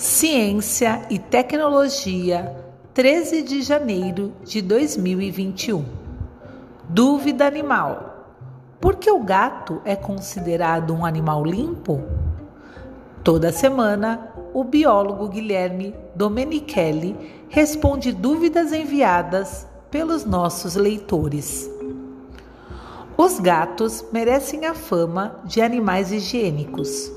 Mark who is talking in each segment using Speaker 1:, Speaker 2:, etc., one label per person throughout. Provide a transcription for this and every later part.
Speaker 1: Ciência e Tecnologia, 13 de janeiro de 2021. Dúvida animal: Por que o gato é considerado um animal limpo? Toda semana, o biólogo Guilherme Domenichelli responde dúvidas enviadas pelos nossos leitores. Os gatos merecem a fama de animais higiênicos.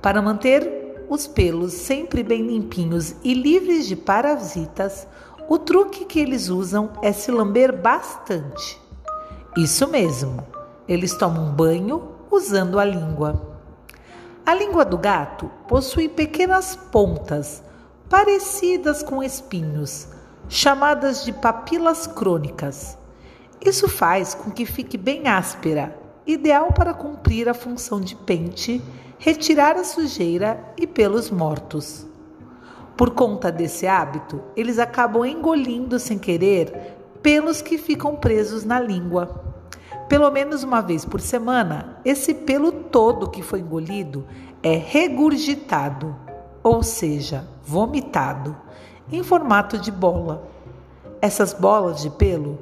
Speaker 1: Para manter os pelos sempre bem limpinhos e livres de parasitas, o truque que eles usam é se lamber bastante. Isso mesmo, eles tomam banho usando a língua. A língua do gato possui pequenas pontas parecidas com espinhos, chamadas de papilas crônicas. Isso faz com que fique bem áspera, ideal para cumprir a função de pente retirar a sujeira e pelos mortos. Por conta desse hábito, eles acabam engolindo sem querer pelos que ficam presos na língua. Pelo menos uma vez por semana, esse pelo todo que foi engolido é regurgitado, ou seja, vomitado, em formato de bola. Essas bolas de pelo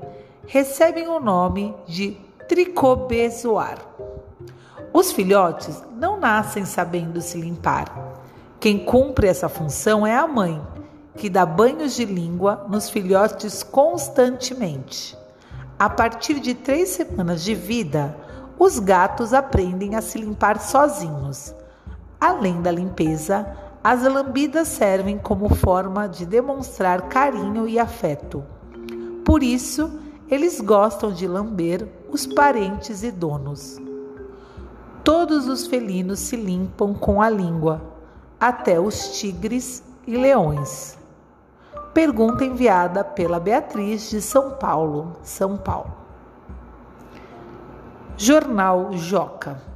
Speaker 1: recebem o nome de tricobezoar. Os filhotes não nascem sabendo se limpar. Quem cumpre essa função é a mãe, que dá banhos de língua nos filhotes constantemente. A partir de três semanas de vida, os gatos aprendem a se limpar sozinhos. Além da limpeza, as lambidas servem como forma de demonstrar carinho e afeto. Por isso, eles gostam de lamber os parentes e donos. Todos os felinos se limpam com a língua, até os tigres e leões. Pergunta enviada pela Beatriz de São Paulo, São Paulo. Jornal Joca.